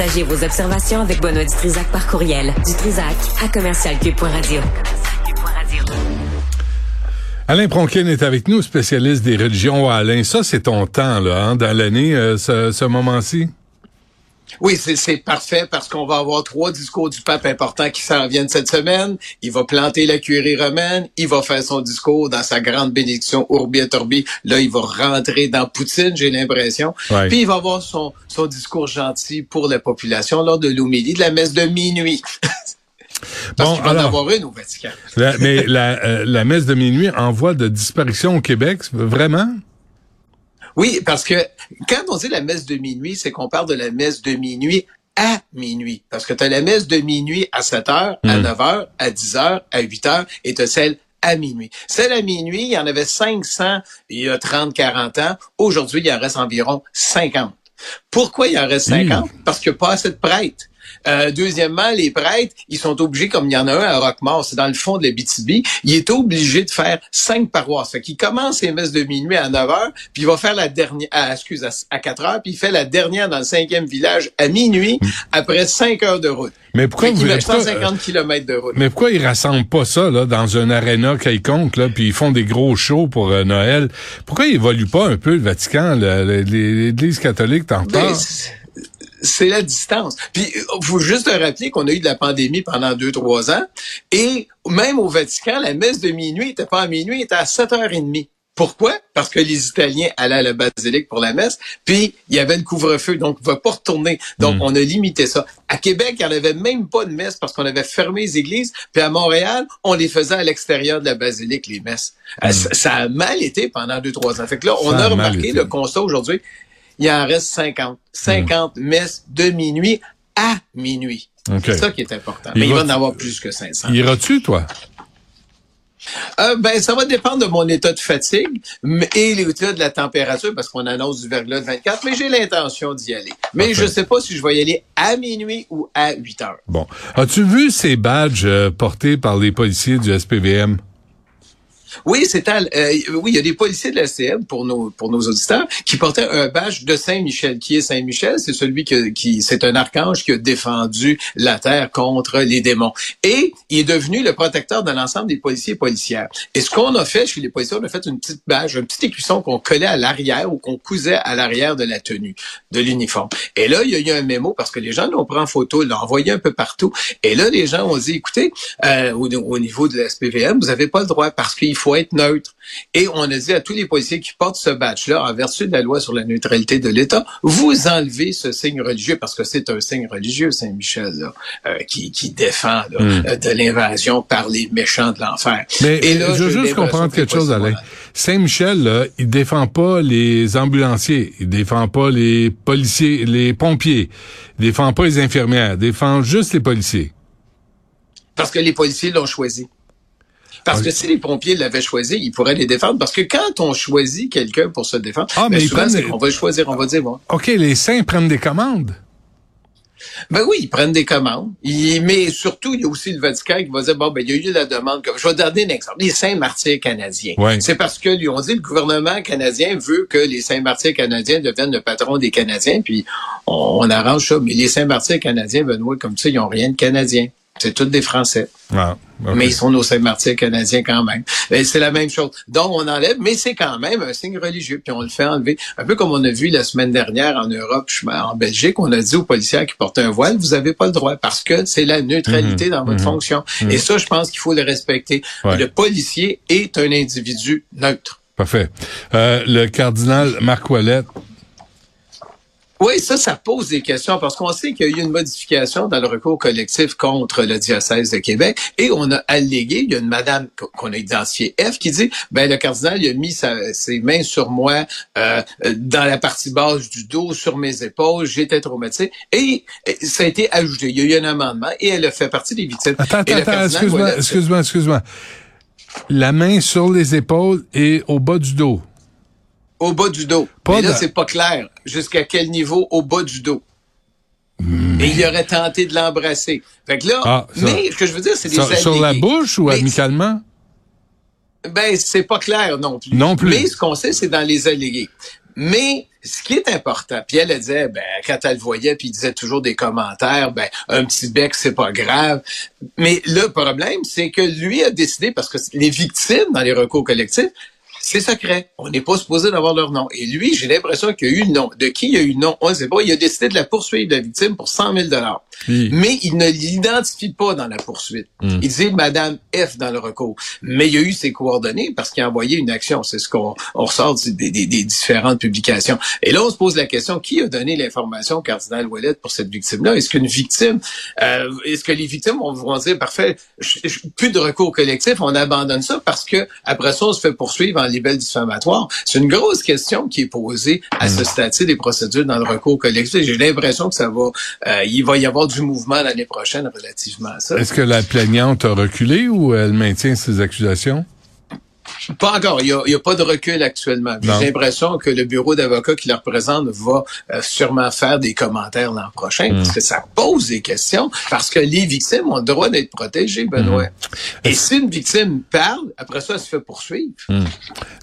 Partagez vos observations avec Benoît Dutrisac par courriel. Dutrisac à commercialcube.radio. Alain Pronkin est avec nous, spécialiste des religions. Alain, ça c'est ton temps là, hein, dans l'année, euh, ce, ce moment-ci? Oui, c'est parfait parce qu'on va avoir trois discours du pape importants qui s'en viennent cette semaine. Il va planter la curie romaine, il va faire son discours dans sa grande bénédiction Urbi et Orbi. Là, il va rentrer dans Poutine, j'ai l'impression. Puis il va avoir son, son discours gentil pour la population lors de l'homélie de la messe de minuit. Parce bon, va en avoir une au Vatican. mais la, euh, la messe de minuit en voie de disparition au Québec, vraiment? Oui, parce que quand on dit la messe de minuit, c'est qu'on parle de la messe de minuit à minuit. Parce que tu as la messe de minuit à 7 heures, à 9 hmm. heures, à 10 heures, à 8 heures, et tu as celle à minuit. Celle à minuit, il y en avait 500 il y a 30, 40 ans. Aujourd'hui, il en reste environ 50. Pourquoi il en reste 50? Parce qu'il n'y a pas assez de prêtres. Euh, deuxièmement, les prêtres, ils sont obligés, comme il y en a un à Roquemort, c'est dans le fond de la BTB, il est obligé de faire cinq paroisses. Fait qu'il commence ses messes de minuit à 9 heures, puis il va faire la dernière, à, excuse, à 4 heures, puis il fait la dernière dans le cinquième village à minuit, mm. après cinq heures de route. Mais pourquoi vous 150 km de route. Mais pourquoi ils rassemblent pas ça là dans un aréna quelconque là puis ils font des gros shows pour euh, Noël? Pourquoi ils évoluent pas un peu le Vatican, l'Église catholique tant ben, c'est la distance. Puis, il faut juste rappeler qu'on a eu de la pandémie pendant deux, trois ans. Et même au Vatican, la messe de minuit n'était pas à minuit, elle était à 7h30. Pourquoi? Parce que les Italiens allaient à la basilique pour la messe, puis il y avait le couvre-feu, donc on ne va pas retourner. Donc, hmm. on a limité ça. À Québec, il n'y en avait même pas de messe parce qu'on avait fermé les églises, puis à Montréal, on les faisait à l'extérieur de la basilique, les messes. Euh, hmm. Ça, a mal été pendant deux, trois ans. Fait que là, on a remarqué le constat aujourd'hui il en reste 50. 50 hmm. messes de minuit à minuit. C'est ça qui est important. Mais il va en avoir plus que 500. Iras-tu, toi? Euh, ben, ça va dépendre de mon état de fatigue et l'état de la température parce qu'on annonce du verglas de 24, mais j'ai l'intention d'y aller. Mais je sais pas si je vais y aller à minuit ou à 8 heures. Bon. As-tu vu ces badges euh, portés par les policiers du SPVM? Oui, c'est euh, oui, il y a des policiers de la CM pour nos pour nos auditeurs qui portaient un badge de Saint-Michel. Qui est Saint-Michel? C'est celui qui, qui c'est un archange qui a défendu la terre contre les démons. Et il est devenu le protecteur de l'ensemble des policiers et policières. Et ce qu'on a fait chez les policiers, on a fait une petite badge, un petit écusson qu'on collait à l'arrière ou qu'on cousait à l'arrière de la tenue, de l'uniforme. Et là, il y a eu un mémo parce que les gens l'ont pris en photo, l'ont envoyé un peu partout. Et là, les gens ont dit, écoutez, euh, au, au, niveau de la SPVM, vous n'avez pas le droit parce qu'il faut être neutre. Et on a dit à tous les policiers qui portent ce badge-là, en vertu de la loi sur la neutralité de l'État, vous enlevez ce signe religieux parce que c'est un signe religieux, Saint-Michel, euh, qui, qui défend hmm. euh, de l'invasion par les méchants de l'enfer. Mais Et là, je veux juste comprendre quelque chose, Alain. Saint-Michel, là, il défend pas les ambulanciers, il défend pas les policiers, les pompiers, il défend pas les infirmières, il défend juste les policiers. Parce que les policiers l'ont choisi. Parce que si les pompiers l'avaient choisi, ils pourraient les défendre. Parce que quand on choisit quelqu'un pour se défendre, ah, ben, mais souvent, on va le choisir, on va dire, bon. OK, les saints prennent des commandes. Ben oui, ils prennent des commandes. mais surtout, il y a aussi le Vatican qui va dire, bon, ben, il y a eu la demande. Je vais donner un exemple. Les saints martyrs canadiens. C'est parce que, lui, on dit, le gouvernement canadien veut que les saints martyrs canadiens deviennent le patron des Canadiens, puis on, arrange ça. Mais les saints martyrs canadiens, Benoît, comme ça, ils n'ont rien de canadien. C'est tous des Français. Ah, Mais ils sont nos Saint-Martyrs canadiens quand même. C'est la même chose. Donc, on enlève, mais c'est quand même un signe religieux, puis on le fait enlever. Un peu comme on a vu la semaine dernière en Europe, en Belgique, on a dit aux policiers qui portent un voile, vous n'avez pas le droit, parce que c'est la neutralité mhm. dans votre mhm. fonction. Et mhm. ça, je pense qu'il faut le respecter. Le policier est un individu neutre. Parfait. Euh, le cardinal Marc Ouellet Oui, ça, ça pose des questions parce qu'on sait qu'il y a eu une modification dans le recours collectif contre le diocèse de Québec et on a allégué, il y a une madame qu'on a identifiée F qui dit, ben le cardinal il a mis ses mains sur moi euh, dans la partie basse du dos, sur mes épaules, j'étais traumatisé et, ça a été ajouté. Il y a eu un amendement et elle a fait partie des victimes. Attends, attends, excuse-moi, excuse-moi, excuse-moi. La main sur les épaules et au bas du dos au bas du dos. Mais là, c'est pas clair. Jusqu'à quel niveau au bas du dos? Et il aurait tenté de l'embrasser. Fait que là, ah, mais ce que je veux dire, c'est des sur, sur la bouche ou amicalement? Ben, c'est pas clair non plus. Non plus. Mais ce qu'on sait, c'est dans les allégués. Mais ce qui est important, puis elle, elle disait, ben, quand elle le voyait, puis il disait toujours des commentaires, ben, un petit bec, c'est pas grave. Mais le problème, c'est que lui a décidé, parce que les victimes dans les recours collectifs, c'est secret. On n'est pas supposé d'avoir leur nom. Et lui, j'ai l'impression qu'il y a eu le nom. De qui il y a eu le nom? On ne sait pas. Il a décidé de la poursuivre, la victime, pour 100 000 Mais il ne l'identifie pas dans la poursuite. Hmm. Il dit Madame F dans le recours. Mais il y a eu ses coordonnées parce qu'il a envoyé une action. C'est ce qu'on ressort des, différentes publications. Et là, on se pose la question, qui a donné l'information au cardinal Ouellet pour cette victime-là? Est-ce qu'une victime, euh, est-ce que les victimes vont dire, parfait, plus de recours collectif, on abandonne ça parce que après ça, on se fait poursuivre en libelle diffamatoire? C'est une grosse question qui est posée à ce hmm. stade des procédures dans le recours collectif. J'ai l'impression que ça va, euh, il va y avoir du mouvement l'année prochaine relativement à ça. Est-ce que la plaignante a reculé ou elle maintient ses accusations? Pas encore. Il n'y a, pas de recul actuellement. J'ai l'impression que le bureau d'avocats qui la représente va euh, sûrement faire des commentaires l'an prochain parce hmm. que ça pose des questions parce que les victimes ont le droit d'être protégées, Benoît. Hmm. Et si une victime parle, après ça, elle se fait poursuivre. Hmm.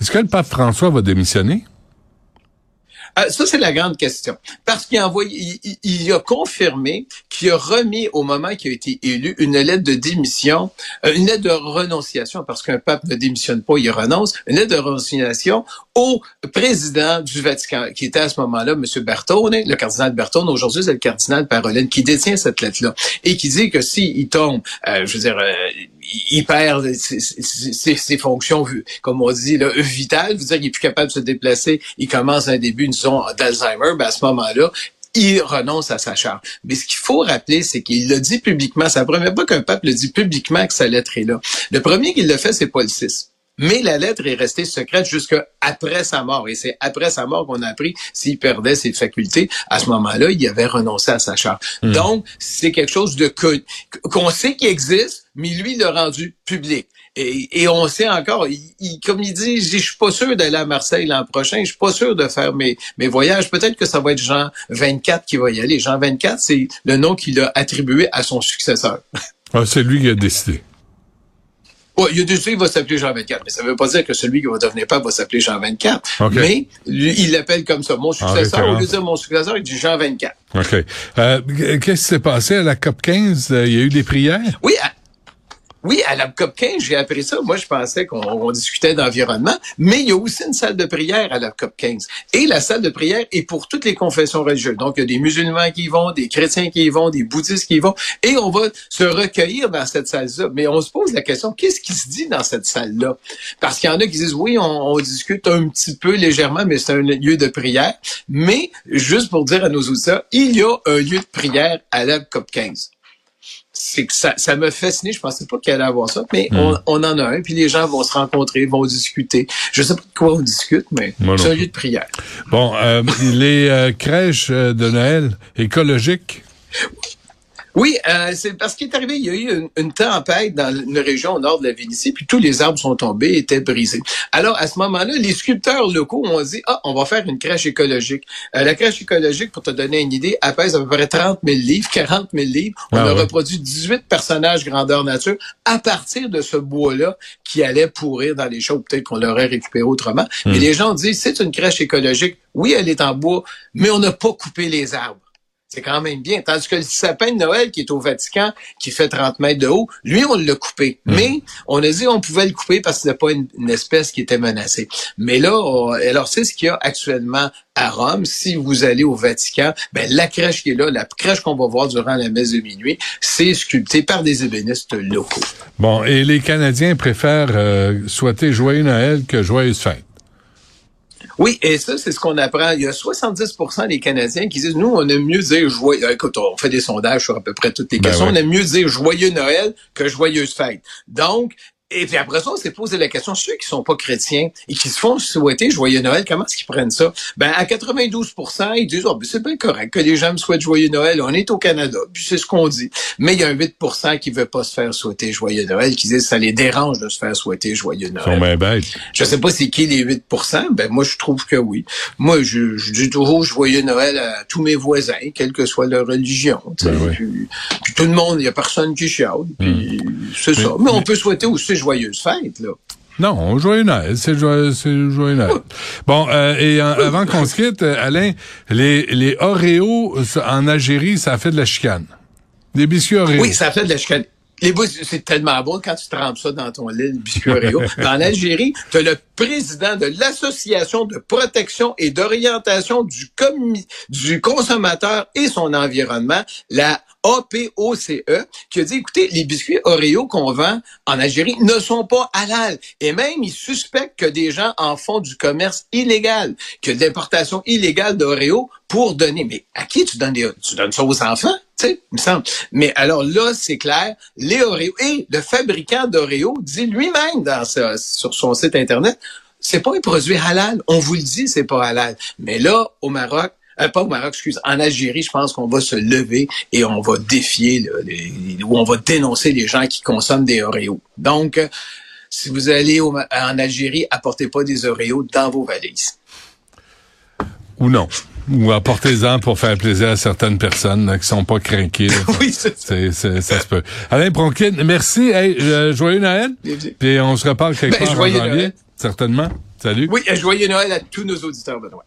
Est-ce que le pape François va démissionner? Euh, ça, c'est la grande question. Parce qu'il a envoyé, il, a confirmé qu'il a remis au moment qu'il a été élu une lettre de démission, euh, une lettre de renonciation, parce qu'un pape ne démissionne pas, il renonce, une lettre de renonciation au président du Vatican, qui était à ce moment-là M. Bertone, le cardinal Bertone. Aujourd'hui, c'est le cardinal Parolin qui détient cette lettre-là et qui dit que s'il tombe, euh, je veux dire, il perd ses, fonctions, comme on dit, là, vitales. Vous dire qu'il est plus capable de se déplacer. Il commence un début, zone d'Alzheimer. Ben à ce moment-là, il renonce à sa charge. Mais ce qu'il faut rappeler, c'est qu'il l'a dit publiquement. C'est la première fois qu'un pape le dit publiquement que sa lettre est là. Le premier qui l'a fait, c'est Paul VI. Mais la lettre est restée secrète jusqu'à après sa mort. Et c'est après sa mort qu'on a appris s'il perdait ses facultés. À ce moment-là, il avait renoncé à sa charge. Hmm. Donc, c'est quelque chose de qu'on sait qu'il existe, mais lui, il l'a rendu public. Et, on sait encore, il, comme il dit, je suis pas sûr d'aller à Marseille l'an prochain, je suis pas sûr de faire mes, mes voyages. Peut-être que ça va être Jean 24 qui va y aller. Jean 24, c'est le nom qu'il a attribué à son successeur. Ah, c'est lui qui a décidé. Oui, il y a des il va s'appeler Jean 24, mais ça ne veut pas dire que celui qui va devenir pape va s'appeler Jean 24. Mais lui, il l'appelle comme ça. Mon successeur, au lieu de dire mon successeur, il dit Jean 24. OK. Euh, Qu'est-ce qui s'est passé à la COP 15? Il y a eu des prières? Oui, oui, à la COP 15, j'ai appris ça. Moi, je pensais qu'on discutait d'environnement, mais il y a aussi une salle de prière à la COP 15. Et la salle de prière est pour toutes les confessions religieuses. Donc, il y a des musulmans qui y vont, des chrétiens qui y vont, des bouddhistes qui y vont, et on va se recueillir dans cette salle-là. Mais on se pose la question, qu'est-ce qui se dit dans cette salle-là? Parce qu'il y en a qui disent, oui, on, discute un petit peu légèrement, mais c'est un lieu de prière. Mais, juste pour dire à nos auditeurs, il y a un lieu de prière à la COP 15 c'est que ça, ça me fasciné. Je pensais pas qu'il allait avoir ça, mais hmm. on, en a un. Puis les gens vont se rencontrer, vont discuter. Je sais pas de quoi on discute, mais c'est un lieu de prière. Bon, euh, les euh, crèches euh, de Noël écologiques? Oui, euh, c'est parce qu'il est arrivé, il y a eu une, tempête dans une région au nord de la Vénétie, puis tous les arbres sont tombés, étaient brisés. Alors, à ce moment-là, les sculpteurs locaux ont dit, ah, on va faire une crèche écologique. Euh, la crèche écologique, pour te donner une idée, elle pèse à peu près 30 000 livres, 40 000 livres. On ah a reproduit 18 personnages grandeur nature à partir de ce bois-là qui allait pourrir dans les champs. Peut-être qu'on l'aurait récupéré autrement. Mais hmm. les gens disent, c'est une crèche écologique. Oui, elle est en bois, mais on n'a pas coupé les arbres. C'est quand même bien. Tandis que le sapin de Noël qui est au Vatican, qui fait 30 mètres de haut, lui, on l'a coupé. Hmm. Mais on a dit qu'on pouvait le couper parce que c'était pas une, espèce qui était menacée. Mais là, alors c'est ce qu'il y a actuellement à Rome. Si vous allez au Vatican, ben la crèche qui est là, la crèche qu'on va voir durant la messe de minuit, c'est sculpté par des ébénistes locaux. Bon, et les Canadiens préfèrent euh, souhaiter joyeux Noël que joyeuse fête. Oui, et ça, c'est ce qu'on apprend. Il y a 70 des Canadiens qui disent, nous, on aime mieux dire joyeux. Écoute, on fait des sondages sur à peu près toutes les ben questions. On aime mieux dire joyeux Noël que joyeuse fête. Donc, et puis après ça, on s'est posé la question, ceux qui sont pas chrétiens et qui se font souhaiter joyeux Noël, comment est-ce qu'ils prennent ça? Ben, à 92 ils disent, oh, ben, c'est bien correct que les gens me souhaitent joyeux Noël, on est au Canada, puis c'est ce qu'on dit. Mais il y a un 8 qui veut pas se faire souhaiter joyeux Noël, qui disent ça les dérange de se faire souhaiter joyeux Noël. Ils sont bien bêtes. Je sais pas c'est qui les 8 ben, moi, je trouve que oui. Moi, je, je dis toujours joyeux Noël à tous mes voisins, quelle que soit leur religion. Ben puis, tout le monde, il y a personne qui chiale, puis hmm. c'est ça. Mais, on peut souhaiter aussi joyeuse fête, là. Non, joyeux Noël, c'est joyeux, c'est joyeux Noël. Bon, euh, et avant qu'on se quitte, euh, Alain, les, les Oreos en Algérie, ça fait de la chicane. Des biscuits Oreos. Oui, ça fait de la chicane. Les c'est tellement bon quand tu trempes ça dans ton lait, le biscuit Oreo. en Algérie, tu as le président de l'Association de protection et d'orientation du, du consommateur et son environnement, la APOCE, qui a dit, écoutez, les biscuits Oreo qu'on vend en Algérie ne sont pas halal. Et même, ils suspectent que des gens en font du commerce illégal, que de l'importation illégale d'Oreo pour donner. Mais à qui tu donnes des, tu donnes ça aux enfants? Tu sais, me semble. Mais alors là, c'est clair, les Oreo et le fabricant d'Oreo dit lui-même dans sur son site internet, c'est pas un produit halal. On vous le dit, c'est pas halal. Mais là, au Maroc, euh, pas au Maroc, excuse, en Algérie, je pense qu'on va se lever et on va défier, ou on va dénoncer les gens qui consomment des Oreos. Donc, euh, si vous allez en Algérie, apportez pas des Oreos dans vos valises. Ou non. Ou apportez-en pour faire plaisir à certaines personnes là, qui sont pas craquées. oui, c'est ça. ça se peut. Alain Bronquin, merci. Hey, euh, joyeux Noël. Puis on se reparle quelque ben, part en janvier. Noël. Certainement. Salut. Oui, joyeux Noël à tous nos auditeurs, Benoît.